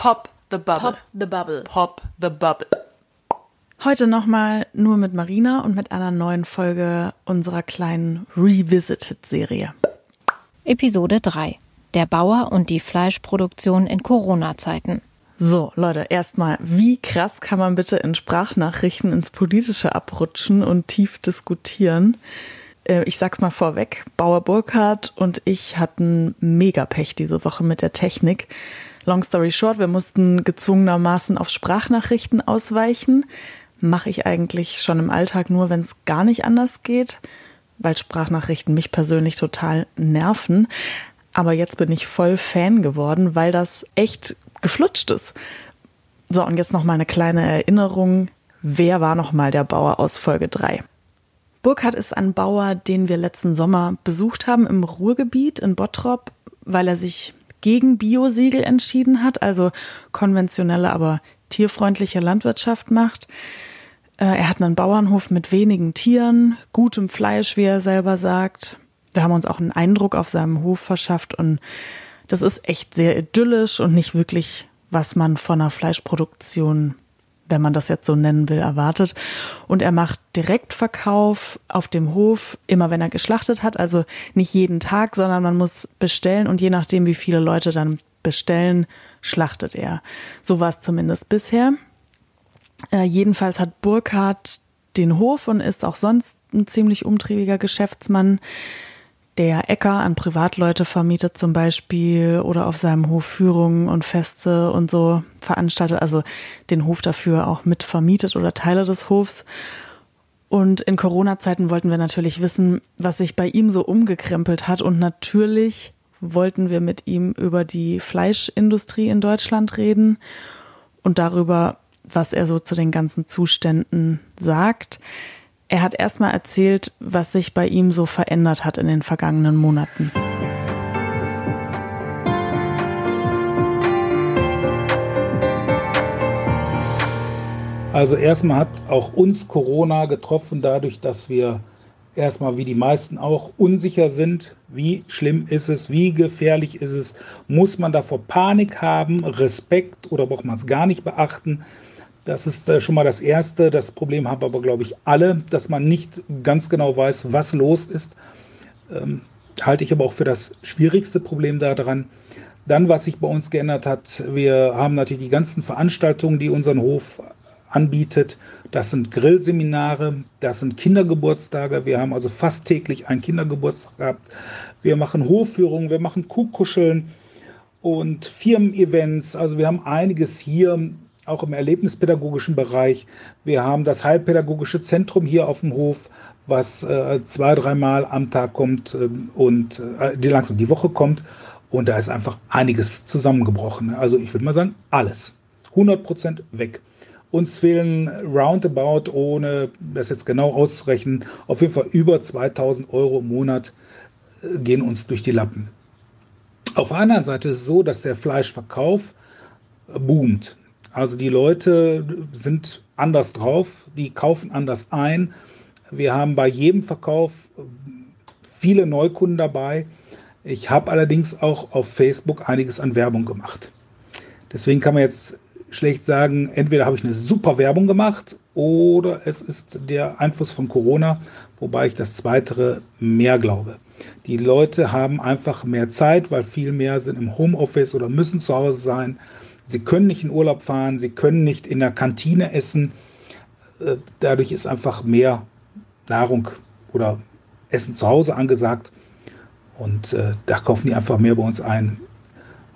Pop the Bubble. Pop the Bubble. Pop the Bubble. Heute nochmal nur mit Marina und mit einer neuen Folge unserer kleinen Revisited-Serie. Episode 3. Der Bauer und die Fleischproduktion in Corona-Zeiten. So, Leute, erstmal, wie krass kann man bitte in Sprachnachrichten ins Politische abrutschen und tief diskutieren? Äh, ich sag's mal vorweg, Bauer Burkhardt und ich hatten mega Pech diese Woche mit der Technik. Long story short, wir mussten gezwungenermaßen auf Sprachnachrichten ausweichen. Mache ich eigentlich schon im Alltag nur, wenn es gar nicht anders geht, weil Sprachnachrichten mich persönlich total nerven. Aber jetzt bin ich voll Fan geworden, weil das echt geflutscht ist. So, und jetzt noch mal eine kleine Erinnerung. Wer war noch mal der Bauer aus Folge 3? Burkhardt ist ein Bauer, den wir letzten Sommer besucht haben im Ruhrgebiet in Bottrop, weil er sich gegen Biosiegel entschieden hat, also konventionelle, aber tierfreundliche Landwirtschaft macht. Äh, er hat einen Bauernhof mit wenigen Tieren, gutem Fleisch, wie er selber sagt. Wir haben uns auch einen Eindruck auf seinem Hof verschafft und das ist echt sehr idyllisch und nicht wirklich, was man von einer Fleischproduktion, wenn man das jetzt so nennen will, erwartet. Und er macht Direktverkauf auf dem Hof, immer wenn er geschlachtet hat. Also nicht jeden Tag, sondern man muss bestellen und je nachdem, wie viele Leute dann bestellen, schlachtet er. So war es zumindest bisher. Äh, jedenfalls hat Burkhardt den Hof und ist auch sonst ein ziemlich umtriebiger Geschäftsmann der Äcker an Privatleute vermietet zum Beispiel oder auf seinem Hof Führungen und Feste und so veranstaltet, also den Hof dafür auch mit vermietet oder Teile des Hofs. Und in Corona-Zeiten wollten wir natürlich wissen, was sich bei ihm so umgekrempelt hat. Und natürlich wollten wir mit ihm über die Fleischindustrie in Deutschland reden und darüber, was er so zu den ganzen Zuständen sagt. Er hat erstmal erzählt, was sich bei ihm so verändert hat in den vergangenen Monaten. Also erstmal hat auch uns Corona getroffen, dadurch, dass wir erstmal wie die meisten auch unsicher sind. Wie schlimm ist es? Wie gefährlich ist es? Muss man davor Panik haben, Respekt oder braucht man es gar nicht beachten? Das ist äh, schon mal das Erste. Das Problem haben aber, glaube ich, alle, dass man nicht ganz genau weiß, was los ist. Ähm, halte ich aber auch für das schwierigste Problem daran. Dann, was sich bei uns geändert hat, wir haben natürlich die ganzen Veranstaltungen, die unseren Hof anbietet. Das sind Grillseminare, das sind Kindergeburtstage. Wir haben also fast täglich einen Kindergeburtstag gehabt. Wir machen Hofführungen, wir machen Kuhkuscheln und Firmen-Events. Also wir haben einiges hier auch im erlebnispädagogischen Bereich. Wir haben das Heilpädagogische Zentrum hier auf dem Hof, was äh, zwei, dreimal am Tag kommt äh, und äh, die langsam die Woche kommt. Und da ist einfach einiges zusammengebrochen. Also ich würde mal sagen, alles. 100 Prozent weg. Uns fehlen roundabout, ohne das jetzt genau auszurechnen, auf jeden Fall über 2000 Euro im Monat äh, gehen uns durch die Lappen. Auf der anderen Seite ist es so, dass der Fleischverkauf boomt. Also die Leute sind anders drauf, die kaufen anders ein. Wir haben bei jedem Verkauf viele Neukunden dabei. Ich habe allerdings auch auf Facebook einiges an Werbung gemacht. Deswegen kann man jetzt schlecht sagen, entweder habe ich eine super Werbung gemacht oder es ist der Einfluss von Corona, wobei ich das Zweite mehr glaube. Die Leute haben einfach mehr Zeit, weil viel mehr sind im Homeoffice oder müssen zu Hause sein. Sie können nicht in Urlaub fahren, sie können nicht in der Kantine essen. Äh, dadurch ist einfach mehr Nahrung oder Essen zu Hause angesagt. Und äh, da kaufen die einfach mehr bei uns ein.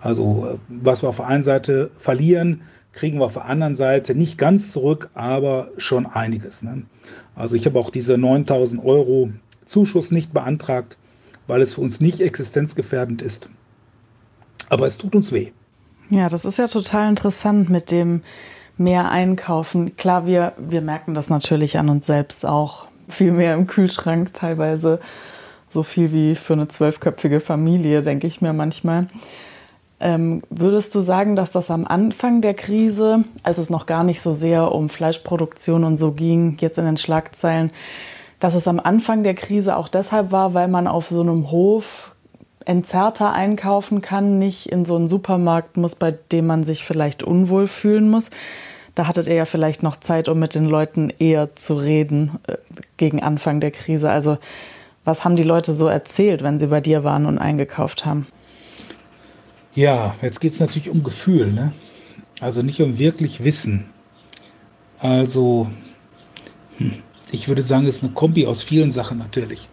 Also äh, was wir auf der einen Seite verlieren, kriegen wir auf der anderen Seite nicht ganz zurück, aber schon einiges. Ne? Also ich habe auch diese 9000 Euro Zuschuss nicht beantragt, weil es für uns nicht existenzgefährdend ist. Aber es tut uns weh. Ja, das ist ja total interessant mit dem mehr einkaufen. Klar, wir, wir merken das natürlich an uns selbst auch. Viel mehr im Kühlschrank, teilweise so viel wie für eine zwölfköpfige Familie, denke ich mir manchmal. Ähm, würdest du sagen, dass das am Anfang der Krise, als es noch gar nicht so sehr um Fleischproduktion und so ging, jetzt in den Schlagzeilen, dass es am Anfang der Krise auch deshalb war, weil man auf so einem Hof entzerrter einkaufen kann, nicht in so einen Supermarkt muss, bei dem man sich vielleicht unwohl fühlen muss. Da hattet ihr ja vielleicht noch Zeit, um mit den Leuten eher zu reden äh, gegen Anfang der Krise. Also was haben die Leute so erzählt, wenn sie bei dir waren und eingekauft haben? Ja, jetzt geht es natürlich um Gefühl, ne? also nicht um wirklich Wissen. Also, hm, ich würde sagen, es ist eine Kombi aus vielen Sachen natürlich.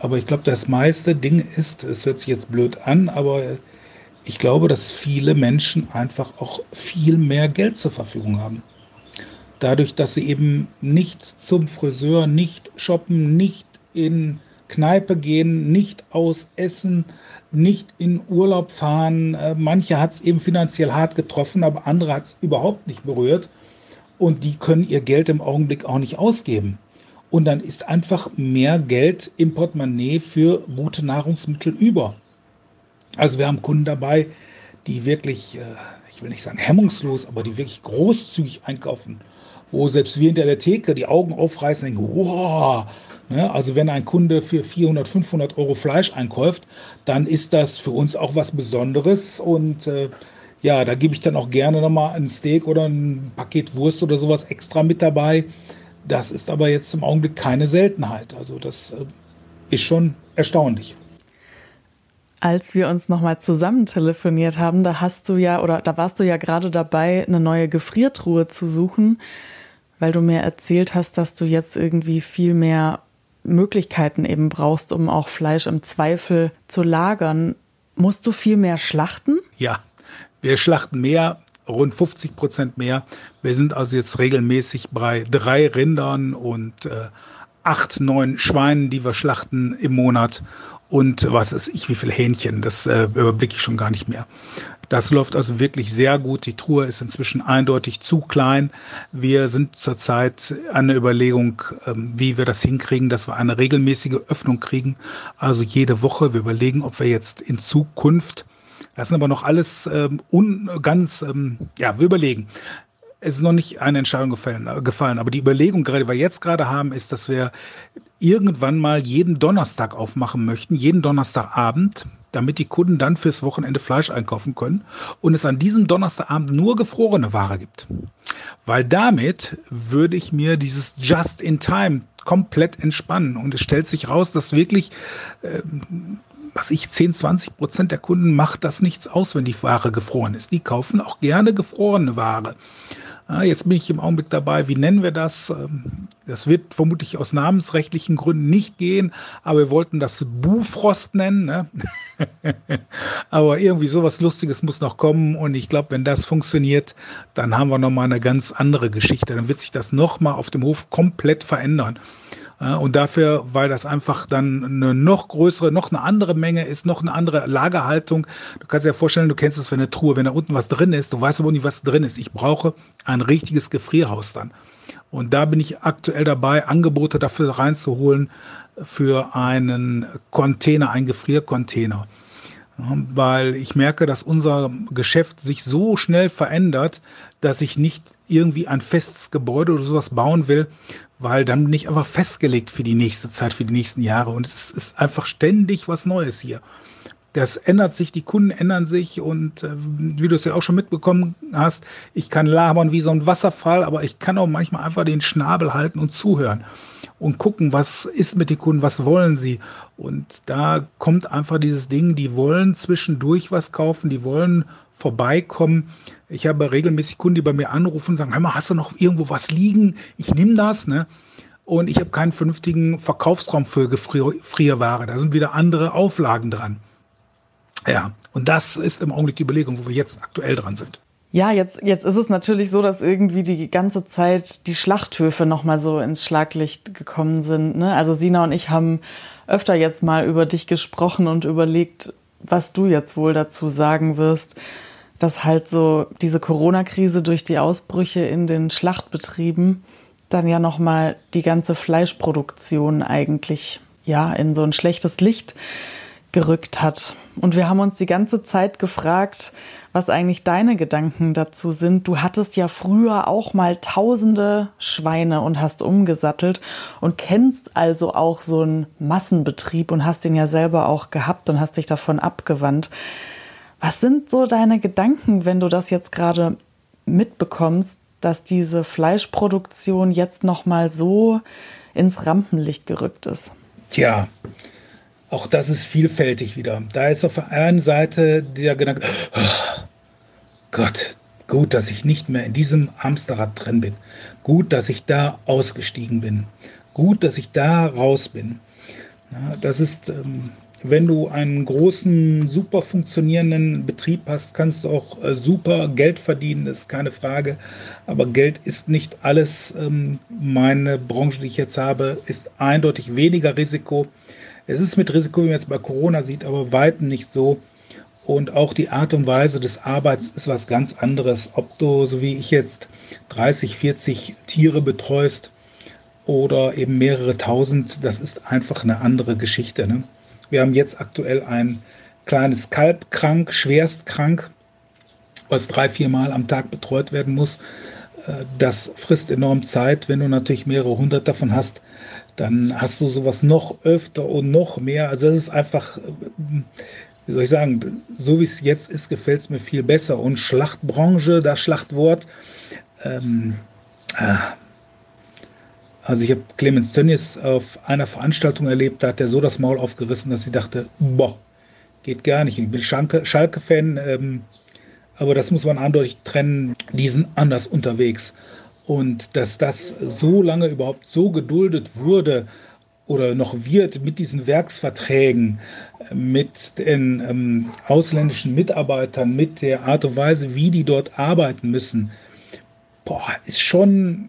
Aber ich glaube, das meiste Ding ist, es hört sich jetzt blöd an, aber ich glaube, dass viele Menschen einfach auch viel mehr Geld zur Verfügung haben. Dadurch, dass sie eben nicht zum Friseur, nicht shoppen, nicht in Kneipe gehen, nicht aus Essen, nicht in Urlaub fahren. Äh, manche hat es eben finanziell hart getroffen, aber andere hat es überhaupt nicht berührt. Und die können ihr Geld im Augenblick auch nicht ausgeben. Und dann ist einfach mehr Geld im Portemonnaie für gute Nahrungsmittel über. Also wir haben Kunden dabei, die wirklich, äh, ich will nicht sagen hemmungslos, aber die wirklich großzügig einkaufen, wo selbst wir hinter der Theke die Augen aufreißen und denken, wow, Ne? Also wenn ein Kunde für 400, 500 Euro Fleisch einkauft, dann ist das für uns auch was Besonderes und äh, ja, da gebe ich dann auch gerne nochmal ein Steak oder ein Paket Wurst oder sowas extra mit dabei. Das ist aber jetzt im Augenblick keine Seltenheit. Also das äh, ist schon erstaunlich. Als wir uns nochmal zusammen telefoniert haben, da hast du ja oder da warst du ja gerade dabei, eine neue Gefriertruhe zu suchen, weil du mir erzählt hast, dass du jetzt irgendwie viel mehr Möglichkeiten eben brauchst, um auch Fleisch im Zweifel zu lagern. Musst du viel mehr schlachten? Ja, wir schlachten mehr, rund 50 Prozent mehr. Wir sind also jetzt regelmäßig bei drei Rindern und äh, acht, neun Schweinen, die wir schlachten im Monat und was ist ich, wie viel Hähnchen, das äh, überblicke ich schon gar nicht mehr. Das läuft also wirklich sehr gut. Die Truhe ist inzwischen eindeutig zu klein. Wir sind zurzeit an der Überlegung, ähm, wie wir das hinkriegen, dass wir eine regelmäßige Öffnung kriegen. Also jede Woche. Wir überlegen, ob wir jetzt in Zukunft das sind aber noch alles ähm, un, ganz, ähm, ja, wir überlegen es ist noch nicht eine Entscheidung gefallen, äh, gefallen, aber die Überlegung, gerade die wir jetzt gerade haben, ist, dass wir irgendwann mal jeden Donnerstag aufmachen möchten, jeden Donnerstagabend, damit die Kunden dann fürs Wochenende Fleisch einkaufen können und es an diesem Donnerstagabend nur gefrorene Ware gibt. Weil damit würde ich mir dieses Just in Time komplett entspannen und es stellt sich raus, dass wirklich äh, was ich, 10, 20 Prozent der Kunden macht das nichts aus, wenn die Ware gefroren ist. Die kaufen auch gerne gefrorene Ware. Ah, jetzt bin ich im Augenblick dabei, wie nennen wir das? Ähm, das wird vermutlich aus namensrechtlichen Gründen nicht gehen, aber wir wollten das Bufrost nennen. Ne? aber irgendwie sowas Lustiges muss noch kommen und ich glaube, wenn das funktioniert, dann haben wir nochmal eine ganz andere Geschichte. Dann wird sich das nochmal auf dem Hof komplett verändern. Und dafür, weil das einfach dann eine noch größere, noch eine andere Menge ist, noch eine andere Lagerhaltung. Du kannst dir ja vorstellen, du kennst das für eine Truhe, wenn da unten was drin ist, du weißt aber nicht, was drin ist. Ich brauche ein richtiges Gefrierhaus dann. Und da bin ich aktuell dabei, Angebote dafür reinzuholen für einen Container, einen Gefriercontainer weil ich merke, dass unser Geschäft sich so schnell verändert, dass ich nicht irgendwie ein festes Gebäude oder sowas bauen will, weil dann bin ich einfach festgelegt für die nächste Zeit, für die nächsten Jahre. Und es ist einfach ständig was Neues hier. Das ändert sich, die Kunden ändern sich und äh, wie du es ja auch schon mitbekommen hast, ich kann labern wie so ein Wasserfall, aber ich kann auch manchmal einfach den Schnabel halten und zuhören und gucken, was ist mit den Kunden, was wollen sie. Und da kommt einfach dieses Ding, die wollen zwischendurch was kaufen, die wollen vorbeikommen. Ich habe regelmäßig Kunden, die bei mir anrufen und sagen, hör mal, hast du noch irgendwo was liegen? Ich nehme das, ne? Und ich habe keinen vernünftigen Verkaufsraum für Gefrierware. Da sind wieder andere Auflagen dran. Ja, und das ist im Augenblick die Überlegung, wo wir jetzt aktuell dran sind. Ja, jetzt, jetzt ist es natürlich so, dass irgendwie die ganze Zeit die Schlachthöfe nochmal so ins Schlaglicht gekommen sind. Ne? Also Sina und ich haben öfter jetzt mal über dich gesprochen und überlegt, was du jetzt wohl dazu sagen wirst, dass halt so diese Corona-Krise durch die Ausbrüche in den Schlachtbetrieben dann ja nochmal die ganze Fleischproduktion eigentlich ja in so ein schlechtes Licht gerückt hat. Und wir haben uns die ganze Zeit gefragt, was eigentlich deine Gedanken dazu sind. Du hattest ja früher auch mal tausende Schweine und hast umgesattelt und kennst also auch so einen Massenbetrieb und hast den ja selber auch gehabt und hast dich davon abgewandt. Was sind so deine Gedanken, wenn du das jetzt gerade mitbekommst, dass diese Fleischproduktion jetzt noch mal so ins Rampenlicht gerückt ist? Tja, auch das ist vielfältig wieder. Da ist auf der einen Seite der Gedanke, oh Gott, gut, dass ich nicht mehr in diesem Hamsterrad drin bin. Gut, dass ich da ausgestiegen bin. Gut, dass ich da raus bin. Das ist, ähm, wenn du einen großen, super funktionierenden Betrieb hast, kannst du auch äh, super Geld verdienen, ist keine Frage. Aber Geld ist nicht alles. Ähm, meine Branche, die ich jetzt habe, ist eindeutig weniger Risiko es ist mit Risiko, wie man jetzt bei Corona sieht, aber weitem nicht so. Und auch die Art und Weise des Arbeits ist was ganz anderes. Ob du, so wie ich jetzt, 30, 40 Tiere betreust oder eben mehrere tausend, das ist einfach eine andere Geschichte. Ne? Wir haben jetzt aktuell ein kleines Kalb krank, schwerst krank, was drei, vier Mal am Tag betreut werden muss. Äh, das frisst enorm Zeit. Wenn du natürlich mehrere hundert davon hast, dann hast du sowas noch öfter und noch mehr. Also es ist einfach, wie soll ich sagen, so wie es jetzt ist, gefällt es mir viel besser. Und Schlachtbranche, das Schlachtwort, ähm, äh, also ich habe Clemens Tönnies auf einer Veranstaltung erlebt, da hat er so das Maul aufgerissen, dass sie dachte, boah, geht gar nicht. Ich bin Schalke-Fan, ähm, aber das muss man eindeutig trennen, die sind anders unterwegs. Und dass das so lange überhaupt so geduldet wurde oder noch wird mit diesen Werksverträgen, mit den ähm, ausländischen Mitarbeitern, mit der Art und Weise, wie die dort arbeiten müssen, boah, ist schon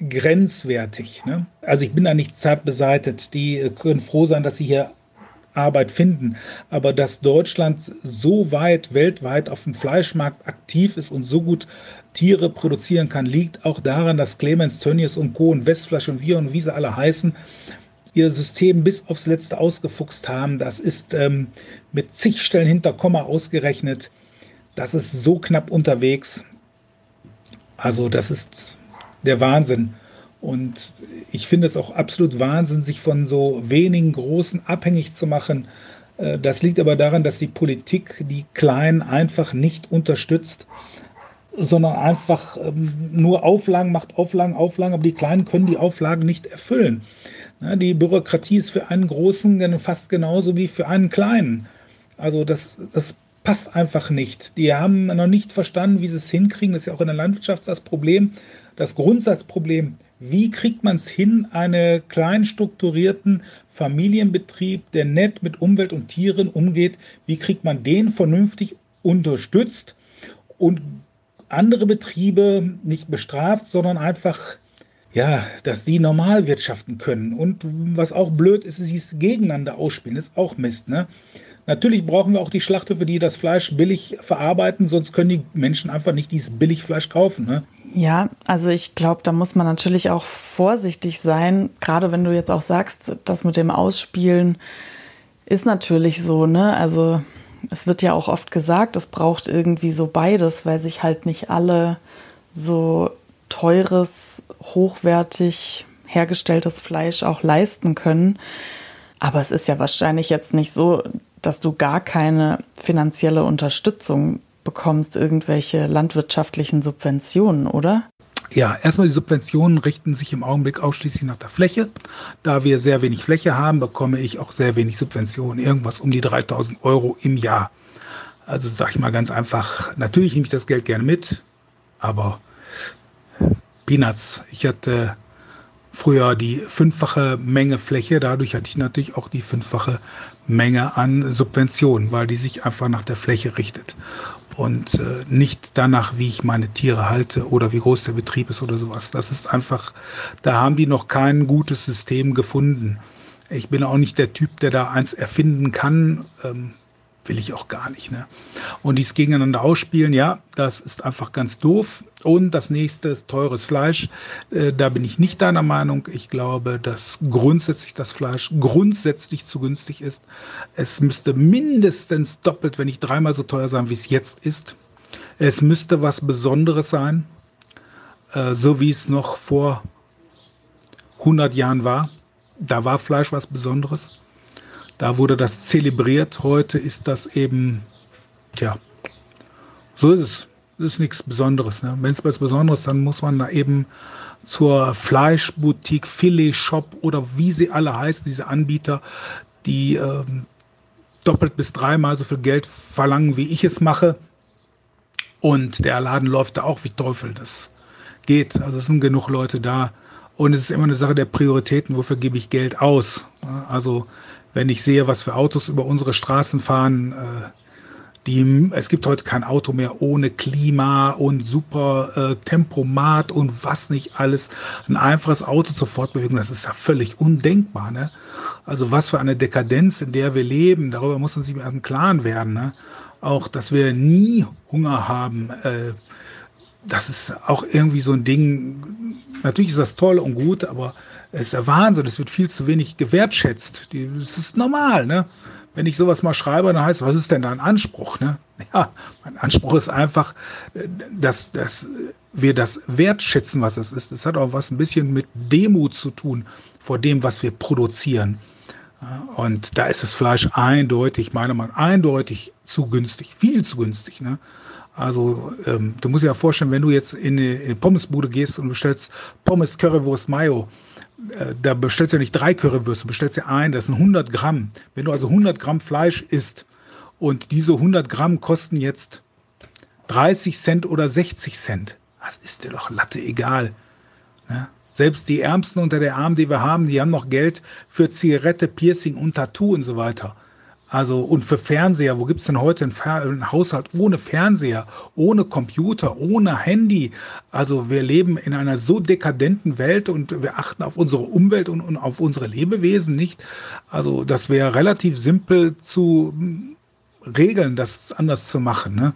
grenzwertig. Ne? Also ich bin da nicht zart beseitet. Die können froh sein, dass sie hier Arbeit finden. Aber dass Deutschland so weit weltweit auf dem Fleischmarkt aktiv ist und so gut Tiere produzieren kann, liegt auch daran, dass Clemens Tönnies und Co. und Westflash und wir und wie sie alle heißen, ihr System bis aufs Letzte ausgefuchst haben. Das ist ähm, mit zig Stellen hinter Komma ausgerechnet. Das ist so knapp unterwegs. Also das ist der Wahnsinn. Und ich finde es auch absolut Wahnsinn, sich von so wenigen Großen abhängig zu machen. Äh, das liegt aber daran, dass die Politik die Kleinen einfach nicht unterstützt sondern einfach ähm, nur Auflagen macht, Auflagen, Auflagen, aber die Kleinen können die Auflagen nicht erfüllen. Die Bürokratie ist für einen Großen fast genauso wie für einen Kleinen. Also das, das passt einfach nicht. Die haben noch nicht verstanden, wie sie es hinkriegen. Das ist ja auch in der Landwirtschaft das Problem, das Grundsatzproblem. Wie kriegt man es hin, einen klein strukturierten Familienbetrieb, der nett mit Umwelt und Tieren umgeht, wie kriegt man den vernünftig unterstützt und andere Betriebe nicht bestraft, sondern einfach, ja, dass die normal wirtschaften können. Und was auch blöd ist, ist, sie es gegeneinander ausspielen, ist auch Mist, ne? Natürlich brauchen wir auch die Schlachthöfe, die das Fleisch billig verarbeiten, sonst können die Menschen einfach nicht dieses Billigfleisch kaufen. Ne? Ja, also ich glaube, da muss man natürlich auch vorsichtig sein, gerade wenn du jetzt auch sagst, das mit dem Ausspielen ist natürlich so, ne? Also es wird ja auch oft gesagt, es braucht irgendwie so beides, weil sich halt nicht alle so teures, hochwertig hergestelltes Fleisch auch leisten können. Aber es ist ja wahrscheinlich jetzt nicht so, dass du gar keine finanzielle Unterstützung bekommst, irgendwelche landwirtschaftlichen Subventionen, oder? Ja, erstmal die Subventionen richten sich im Augenblick ausschließlich nach der Fläche. Da wir sehr wenig Fläche haben, bekomme ich auch sehr wenig Subventionen, irgendwas um die 3000 Euro im Jahr. Also sage ich mal ganz einfach, natürlich nehme ich das Geld gerne mit, aber Peanuts. Ich hatte früher die fünffache Menge Fläche, dadurch hatte ich natürlich auch die fünffache Menge an Subventionen, weil die sich einfach nach der Fläche richtet und äh, nicht danach, wie ich meine Tiere halte oder wie groß der Betrieb ist oder sowas. Das ist einfach, da haben die noch kein gutes System gefunden. Ich bin auch nicht der Typ, der da eins erfinden kann. Ähm, will ich auch gar nicht. Ne? Und dies gegeneinander ausspielen, ja, das ist einfach ganz doof. Und das nächste ist teures Fleisch. Äh, da bin ich nicht deiner Meinung. Ich glaube, dass grundsätzlich das Fleisch grundsätzlich zu günstig ist. Es müsste mindestens doppelt, wenn nicht dreimal so teuer sein, wie es jetzt ist. Es müsste was Besonderes sein, äh, so wie es noch vor 100 Jahren war. Da war Fleisch was Besonderes. Da wurde das zelebriert. Heute ist das eben, tja, so ist es. Das ist nichts Besonderes. Ne? Wenn es was Besonderes ist, dann muss man da eben zur Fleischboutique, Filet Shop oder wie sie alle heißen, diese Anbieter, die ähm, doppelt bis dreimal so viel Geld verlangen, wie ich es mache. Und der Laden läuft da auch wie Teufel. Das geht. Also es sind genug Leute da. Und es ist immer eine Sache der Prioritäten, wofür gebe ich Geld aus. Also wenn ich sehe, was für Autos über unsere Straßen fahren, äh, die, es gibt heute kein Auto mehr ohne Klima und super äh, Tempomat und was nicht alles. Ein einfaches Auto zur Fortbewegung, das ist ja völlig undenkbar. Ne? Also was für eine Dekadenz, in der wir leben, darüber muss man sich im Klaren werden. Ne? Auch, dass wir nie Hunger haben. Äh, das ist auch irgendwie so ein Ding. Natürlich ist das toll und gut, aber es ist der Wahnsinn. Es wird viel zu wenig gewertschätzt. Das ist normal, ne? Wenn ich sowas mal schreibe, dann heißt, was ist denn dein Anspruch, ne? Ja, mein Anspruch ist einfach, dass, dass wir das wertschätzen, was es ist. Das hat auch was ein bisschen mit Demut zu tun vor dem, was wir produzieren. Und da ist das Fleisch eindeutig, meiner Meinung nach, eindeutig zu günstig, viel zu günstig. Ne? Also ähm, du musst dir ja vorstellen, wenn du jetzt in eine, in eine Pommesbude gehst und bestellst Pommes, Currywurst, Mayo, äh, da bestellst du ja nicht drei Currywürste, bestellst ja ein, das sind 100 Gramm. Wenn du also 100 Gramm Fleisch isst und diese 100 Gramm kosten jetzt 30 Cent oder 60 Cent, das ist dir doch Latte egal. Ne? Selbst die Ärmsten unter der Arm, die wir haben, die haben noch Geld für Zigarette, Piercing und Tattoo und so weiter. Also und für Fernseher, wo gibt's denn heute einen, einen, Haushalt ohne Fernseher, ohne Computer, ohne Handy? Also wir leben in einer so dekadenten Welt und wir achten auf unsere Umwelt und, und auf unsere Lebewesen nicht. Also das wäre relativ simpel zu hm, regeln, das anders zu machen. Ne?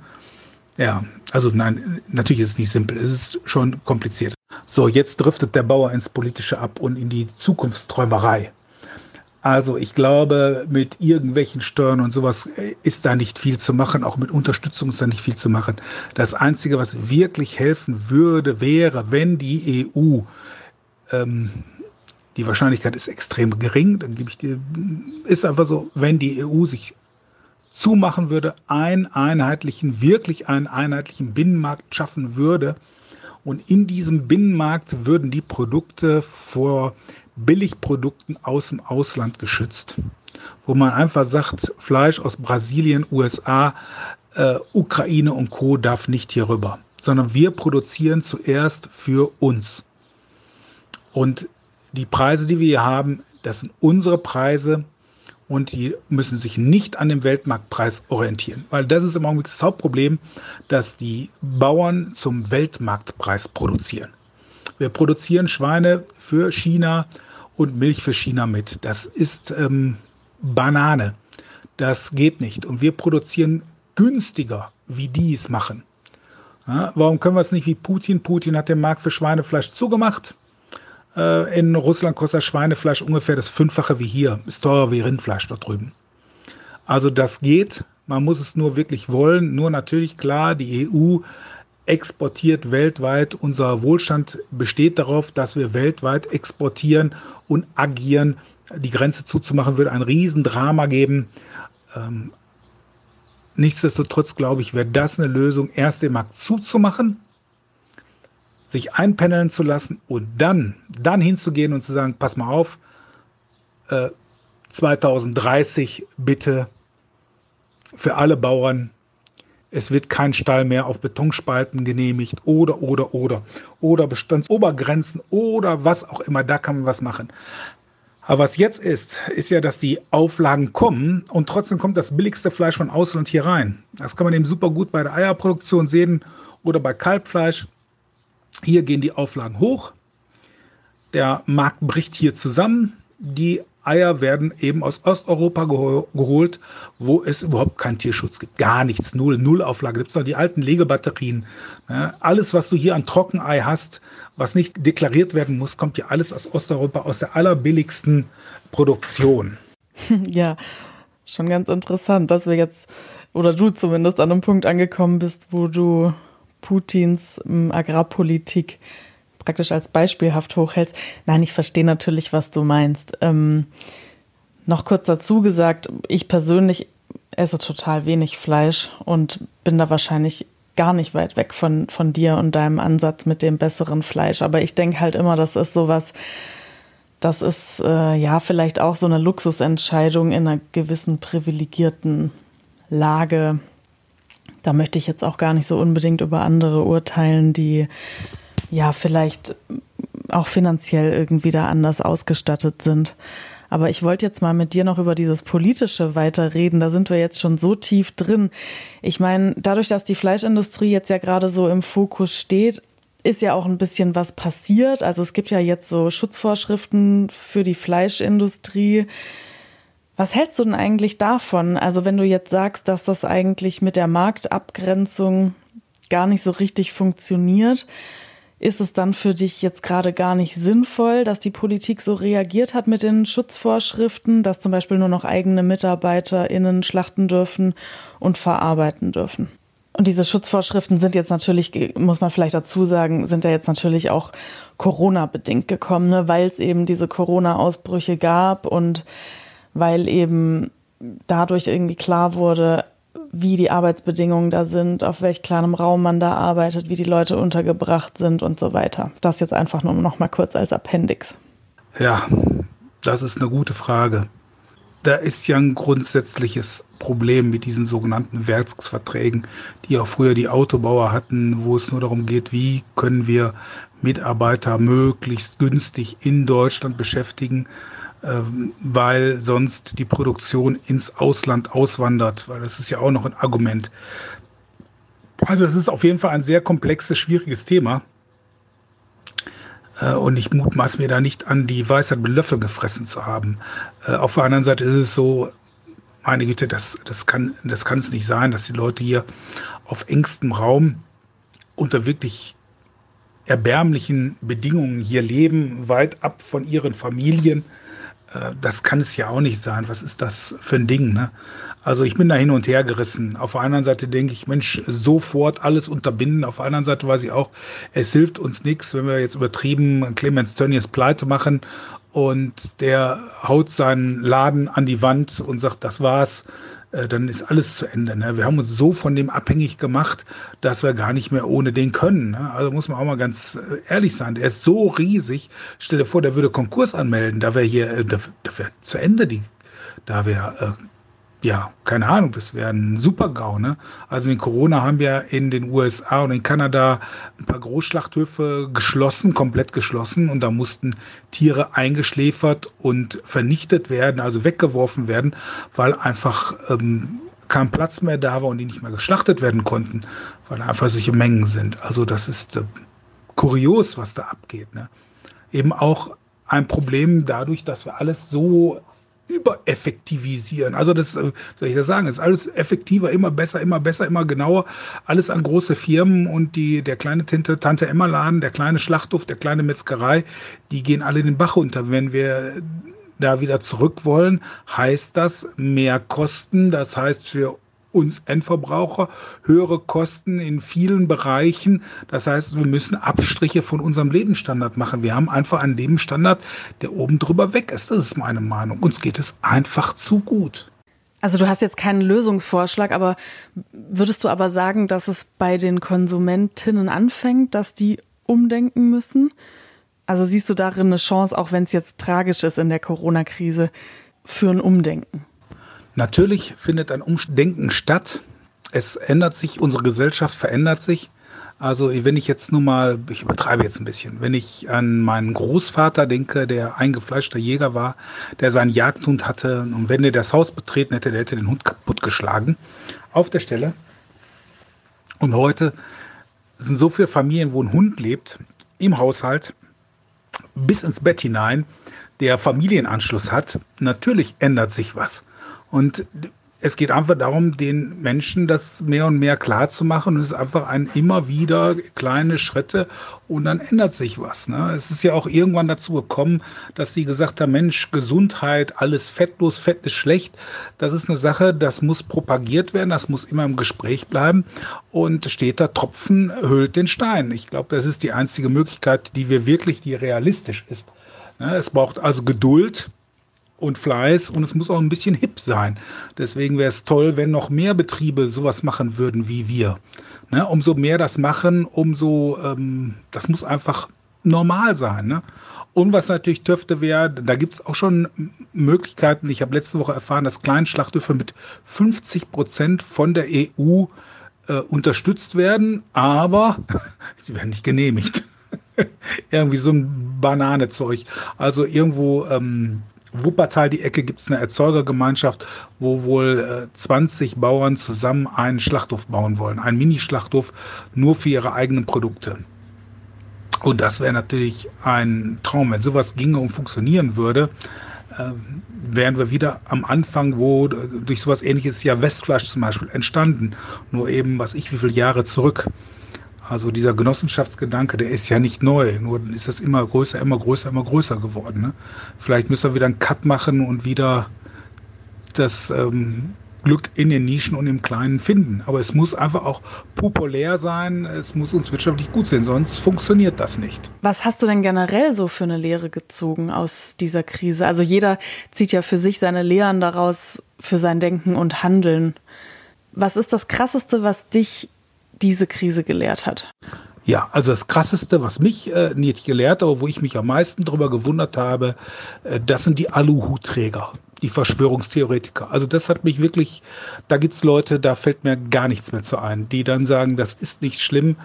Ja, also nein, natürlich ist es nicht simpel, es ist schon kompliziert. So, jetzt driftet der Bauer ins Politische ab und in die Zukunftsträumerei. Also ich glaube, mit irgendwelchen Steuern und sowas ist da nicht viel zu machen. Auch mit Unterstützung ist da nicht viel zu machen. Das Einzige, was wirklich helfen würde, wäre, wenn die EU, ähm, die Wahrscheinlichkeit ist extrem gering, dann gebe ich dir, ist einfach so, wenn die EU sich zumachen würde, einen einheitlichen, wirklich einen einheitlichen Binnenmarkt schaffen würde. Und in diesem Binnenmarkt würden die Produkte vor Billigprodukten aus dem Ausland geschützt, wo man einfach sagt, Fleisch aus Brasilien, USA, äh, Ukraine und Co. darf nicht hier rüber, sondern wir produzieren zuerst für uns. Und die Preise, die wir hier haben, das sind unsere Preise. Und die müssen sich nicht an dem Weltmarktpreis orientieren, weil das ist im Augenblick das Hauptproblem, dass die Bauern zum Weltmarktpreis produzieren. Wir produzieren Schweine für China, und Milch für China mit. Das ist ähm, Banane. Das geht nicht. Und wir produzieren günstiger, wie die es machen. Ja, warum können wir es nicht wie Putin? Putin hat den Markt für Schweinefleisch zugemacht. Äh, in Russland kostet Schweinefleisch ungefähr das Fünffache wie hier. Ist teurer wie Rindfleisch dort drüben. Also das geht. Man muss es nur wirklich wollen. Nur natürlich klar, die EU exportiert weltweit. Unser Wohlstand besteht darauf, dass wir weltweit exportieren und agieren. Die Grenze zuzumachen würde ein Riesendrama geben. Ähm, nichtsdestotrotz glaube ich, wäre das eine Lösung, erst den Markt zuzumachen, sich einpendeln zu lassen und dann, dann hinzugehen und zu sagen, pass mal auf, äh, 2030 bitte für alle Bauern es wird kein Stall mehr auf Betonspalten genehmigt oder, oder, oder. Oder Bestandsobergrenzen oder was auch immer, da kann man was machen. Aber was jetzt ist, ist ja, dass die Auflagen kommen und trotzdem kommt das billigste Fleisch von Ausland hier rein. Das kann man eben super gut bei der Eierproduktion sehen oder bei Kalbfleisch. Hier gehen die Auflagen hoch. Der Markt bricht hier zusammen. Die Eier werden eben aus Osteuropa geholt, wo es überhaupt keinen Tierschutz gibt. Gar nichts, null, null Auflage. Gibt es noch die alten Legebatterien. Ne? Alles, was du hier an Trockenei hast, was nicht deklariert werden muss, kommt ja alles aus Osteuropa, aus der allerbilligsten Produktion. Ja, schon ganz interessant, dass wir jetzt, oder du zumindest an einem Punkt angekommen bist, wo du Putins Agrarpolitik praktisch als beispielhaft hochhältst. Nein, ich verstehe natürlich, was du meinst. Ähm, noch kurz dazu gesagt, ich persönlich esse total wenig Fleisch und bin da wahrscheinlich gar nicht weit weg von, von dir und deinem Ansatz mit dem besseren Fleisch. Aber ich denke halt immer, das ist sowas, das ist äh, ja vielleicht auch so eine Luxusentscheidung in einer gewissen privilegierten Lage. Da möchte ich jetzt auch gar nicht so unbedingt über andere urteilen, die ja vielleicht auch finanziell irgendwie da anders ausgestattet sind. Aber ich wollte jetzt mal mit dir noch über dieses Politische weiterreden. Da sind wir jetzt schon so tief drin. Ich meine, dadurch, dass die Fleischindustrie jetzt ja gerade so im Fokus steht, ist ja auch ein bisschen was passiert. Also es gibt ja jetzt so Schutzvorschriften für die Fleischindustrie. Was hältst du denn eigentlich davon? Also wenn du jetzt sagst, dass das eigentlich mit der Marktabgrenzung gar nicht so richtig funktioniert, ist es dann für dich jetzt gerade gar nicht sinnvoll, dass die Politik so reagiert hat mit den Schutzvorschriften, dass zum Beispiel nur noch eigene MitarbeiterInnen schlachten dürfen und verarbeiten dürfen? Und diese Schutzvorschriften sind jetzt natürlich, muss man vielleicht dazu sagen, sind ja jetzt natürlich auch Corona-bedingt gekommen, ne? weil es eben diese Corona-Ausbrüche gab und weil eben dadurch irgendwie klar wurde, wie die Arbeitsbedingungen da sind, auf welch kleinem Raum man da arbeitet, wie die Leute untergebracht sind und so weiter. Das jetzt einfach nur noch mal kurz als Appendix. Ja, das ist eine gute Frage. Da ist ja ein grundsätzliches Problem mit diesen sogenannten Werksverträgen, die auch früher die Autobauer hatten, wo es nur darum geht, wie können wir Mitarbeiter möglichst günstig in Deutschland beschäftigen weil sonst die Produktion ins Ausland auswandert, weil das ist ja auch noch ein Argument. Also es ist auf jeden Fall ein sehr komplexes, schwieriges Thema. Äh, und ich mutmaß mir da nicht an, die Weisheit mit Löffel gefressen zu haben. Äh, auf der anderen Seite ist es so, meine Güte, das, das kann das kann es nicht sein, dass die Leute hier auf engstem Raum unter wirklich erbärmlichen Bedingungen hier leben, weit ab von ihren Familien das kann es ja auch nicht sein. Was ist das für ein Ding? Ne? Also ich bin da hin und her gerissen. Auf der anderen Seite denke ich, Mensch, sofort alles unterbinden. Auf der anderen Seite weiß ich auch, es hilft uns nichts, wenn wir jetzt übertrieben Clemens Tönnies pleite machen und der haut seinen Laden an die Wand und sagt, das war's. Äh, dann ist alles zu Ende. Ne? Wir haben uns so von dem abhängig gemacht, dass wir gar nicht mehr ohne den können. Ne? Also muss man auch mal ganz äh, ehrlich sein. Der ist so riesig. Stell dir vor, der würde Konkurs anmelden. Da wäre hier, äh, da, da wäre zu Ende die, da wäre äh, ja, keine Ahnung, das wäre ein Super-GAU. Ne? Also in Corona haben wir in den USA und in Kanada ein paar Großschlachthöfe geschlossen, komplett geschlossen und da mussten Tiere eingeschläfert und vernichtet werden, also weggeworfen werden, weil einfach ähm, kein Platz mehr da war und die nicht mehr geschlachtet werden konnten, weil einfach solche Mengen sind. Also das ist äh, kurios, was da abgeht. Ne? Eben auch ein Problem dadurch, dass wir alles so übereffektivisieren. Also das, äh, soll ich das sagen, ist alles effektiver, immer besser, immer besser, immer genauer. Alles an große Firmen und die, der kleine Tinte, Tante Emma Laden, der kleine Schlachthof, der kleine Metzgerei, die gehen alle den Bach unter. Wenn wir da wieder zurück wollen, heißt das mehr Kosten. Das heißt für uns Endverbraucher höhere Kosten in vielen Bereichen. Das heißt, wir müssen Abstriche von unserem Lebensstandard machen. Wir haben einfach einen Lebensstandard, der oben drüber weg ist. Das ist meine Meinung. Uns geht es einfach zu gut. Also du hast jetzt keinen Lösungsvorschlag, aber würdest du aber sagen, dass es bei den Konsumentinnen anfängt, dass die umdenken müssen? Also siehst du darin eine Chance, auch wenn es jetzt tragisch ist in der Corona-Krise, für ein Umdenken? Natürlich findet ein Umdenken statt. Es ändert sich, unsere Gesellschaft verändert sich. Also wenn ich jetzt nur mal, ich übertreibe jetzt ein bisschen, wenn ich an meinen Großvater denke, der eingefleischter Jäger war, der seinen Jagdhund hatte und wenn er das Haus betreten hätte, der hätte den Hund kaputt geschlagen auf der Stelle. Und heute sind so viele Familien, wo ein Hund lebt, im Haushalt, bis ins Bett hinein, der Familienanschluss hat, natürlich ändert sich was. Und es geht einfach darum, den Menschen das mehr und mehr klar zu machen. Und es ist einfach ein immer wieder kleine Schritte und dann ändert sich was. Ne? Es ist ja auch irgendwann dazu gekommen, dass die gesagt haben, Mensch, Gesundheit, alles fettlos, Fett ist schlecht. Das ist eine Sache, das muss propagiert werden, das muss immer im Gespräch bleiben. Und steter Tropfen hüllt den Stein. Ich glaube, das ist die einzige Möglichkeit, die wir wirklich, die realistisch ist. Ne? Es braucht also Geduld und Fleiß und es muss auch ein bisschen hip sein. Deswegen wäre es toll, wenn noch mehr Betriebe sowas machen würden wie wir. Ne? Umso mehr das machen, umso, ähm, das muss einfach normal sein. Ne? Und was natürlich dürfte wäre, da gibt es auch schon Möglichkeiten. Ich habe letzte Woche erfahren, dass Kleinschlachthöfe mit 50 Prozent von der EU äh, unterstützt werden, aber sie werden nicht genehmigt. Irgendwie so ein Bananezeug. Also irgendwo ähm, Wuppertal die Ecke gibt es eine Erzeugergemeinschaft, wo wohl äh, 20 Bauern zusammen einen Schlachthof bauen wollen. Einen Mini-Schlachthof nur für ihre eigenen Produkte. Und das wäre natürlich ein Traum. Wenn sowas ginge und funktionieren würde, äh, wären wir wieder am Anfang, wo äh, durch sowas ähnliches ja Westfleisch zum Beispiel entstanden. Nur eben, was ich, wie viele Jahre zurück. Also dieser Genossenschaftsgedanke, der ist ja nicht neu, nur ist das immer größer, immer größer, immer größer geworden. Ne? Vielleicht müssen wir wieder einen Cut machen und wieder das ähm, Glück in den Nischen und im Kleinen finden. Aber es muss einfach auch populär sein, es muss uns wirtschaftlich gut sein, sonst funktioniert das nicht. Was hast du denn generell so für eine Lehre gezogen aus dieser Krise? Also jeder zieht ja für sich seine Lehren daraus, für sein Denken und Handeln. Was ist das Krasseste, was dich diese Krise gelehrt hat? Ja, also das Krasseste, was mich äh, nicht gelehrt, aber wo ich mich am meisten darüber gewundert habe, äh, das sind die Aluhutträger, die Verschwörungstheoretiker. Also das hat mich wirklich, da gibt's Leute, da fällt mir gar nichts mehr zu ein, die dann sagen, das ist nicht schlimm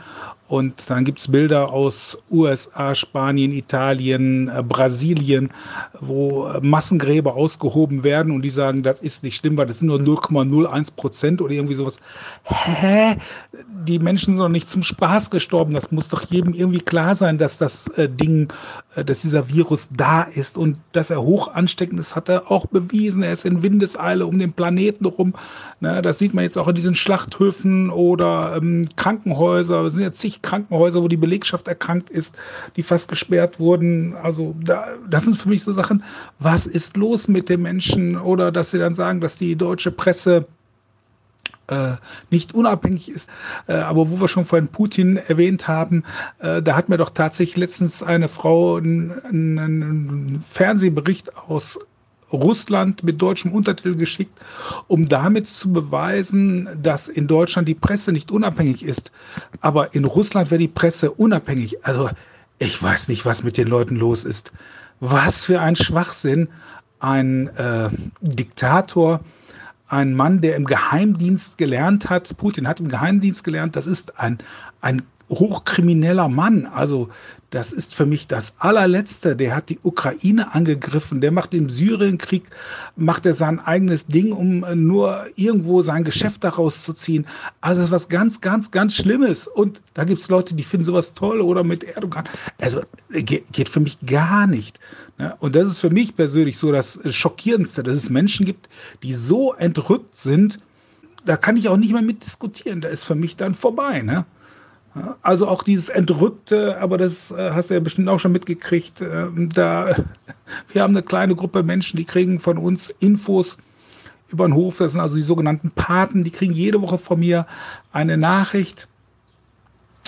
und dann gibt's Bilder aus USA, Spanien, Italien, äh, Brasilien, wo äh, Massengräber ausgehoben werden und die sagen, das ist nicht schlimm, weil das sind nur 0,01 Prozent oder irgendwie sowas. Hä? Die Menschen sind doch nicht zum Spaß gestorben. Das muss doch jedem irgendwie klar sein, dass das äh, Ding, dass dieser Virus da ist und dass er hoch ansteckend ist, hat er auch bewiesen. Er ist in Windeseile um den Planeten rum. Das sieht man jetzt auch in diesen Schlachthöfen oder ähm, Krankenhäuser. Es sind jetzt zig Krankenhäuser, wo die Belegschaft erkrankt ist, die fast gesperrt wurden. Also da, das sind für mich so Sachen, was ist los mit den Menschen? Oder dass sie dann sagen, dass die deutsche Presse äh, nicht unabhängig ist. Äh, aber wo wir schon vorhin Putin erwähnt haben, äh, da hat mir doch tatsächlich letztens eine Frau einen, einen Fernsehbericht aus Russland mit deutschem Untertitel geschickt, um damit zu beweisen, dass in Deutschland die Presse nicht unabhängig ist. Aber in Russland wäre die Presse unabhängig. Also ich weiß nicht, was mit den Leuten los ist. Was für ein Schwachsinn. Ein äh, Diktator, ein Mann, der im Geheimdienst gelernt hat, Putin hat im Geheimdienst gelernt, das ist ein, ein hochkrimineller Mann. Also das ist für mich das allerletzte. Der hat die Ukraine angegriffen. Der macht im Syrienkrieg, macht er sein eigenes Ding, um äh, nur irgendwo sein Geschäft daraus zu ziehen. Also das ist was ganz, ganz, ganz Schlimmes. Und da gibt es Leute, die finden sowas toll oder mit Erdogan. Also geht für mich gar nicht. Ne? Und das ist für mich persönlich so das Schockierendste, dass es Menschen gibt, die so entrückt sind, da kann ich auch nicht mehr mit diskutieren. Da ist für mich dann vorbei. Ne? Also auch dieses Entrückte, aber das äh, hast du ja bestimmt auch schon mitgekriegt. Äh, da, wir haben eine kleine Gruppe Menschen, die kriegen von uns Infos über den Hof. Das sind also die sogenannten Paten. Die kriegen jede Woche von mir eine Nachricht,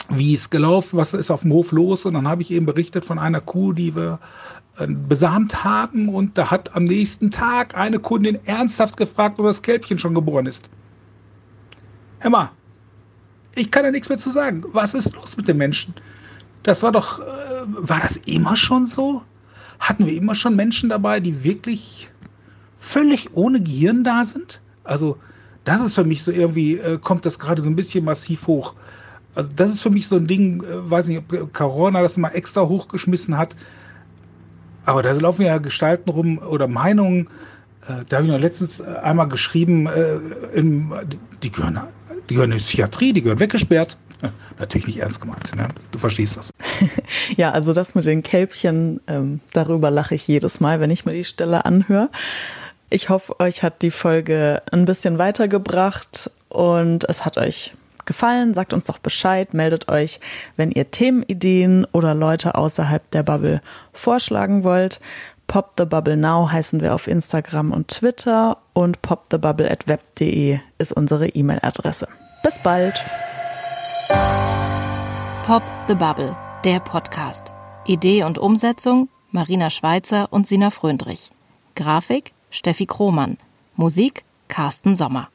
wie es gelaufen, was ist auf dem Hof los. Und dann habe ich eben berichtet von einer Kuh, die wir äh, besamt haben. Und da hat am nächsten Tag eine Kundin ernsthaft gefragt, ob das Kälbchen schon geboren ist. Hör mal, ich kann ja nichts mehr zu sagen. Was ist los mit den Menschen? Das war doch, äh, war das immer schon so? Hatten wir immer schon Menschen dabei, die wirklich völlig ohne Gehirn da sind? Also, das ist für mich so irgendwie, äh, kommt das gerade so ein bisschen massiv hoch. Also, das ist für mich so ein Ding, äh, weiß nicht, ob Corona das mal extra hochgeschmissen hat. Aber da laufen ja Gestalten rum oder Meinungen. Äh, da habe ich noch letztens einmal geschrieben, äh, im, die gehören die gehören in die Psychiatrie, die gehören weggesperrt. Natürlich nicht ernst gemeint, ne? Du verstehst das. ja, also das mit den Kälbchen, ähm, darüber lache ich jedes Mal, wenn ich mir die Stelle anhöre. Ich hoffe, euch hat die Folge ein bisschen weitergebracht und es hat euch gefallen. Sagt uns doch Bescheid, meldet euch, wenn ihr Themenideen oder Leute außerhalb der Bubble vorschlagen wollt. Pop the Bubble Now heißen wir auf Instagram und Twitter und popthebubble at web.de ist unsere E-Mail-Adresse. Bis bald! Pop the Bubble, der Podcast. Idee und Umsetzung Marina Schweizer und Sina Fröndrich. Grafik Steffi Krohmann. Musik Carsten Sommer.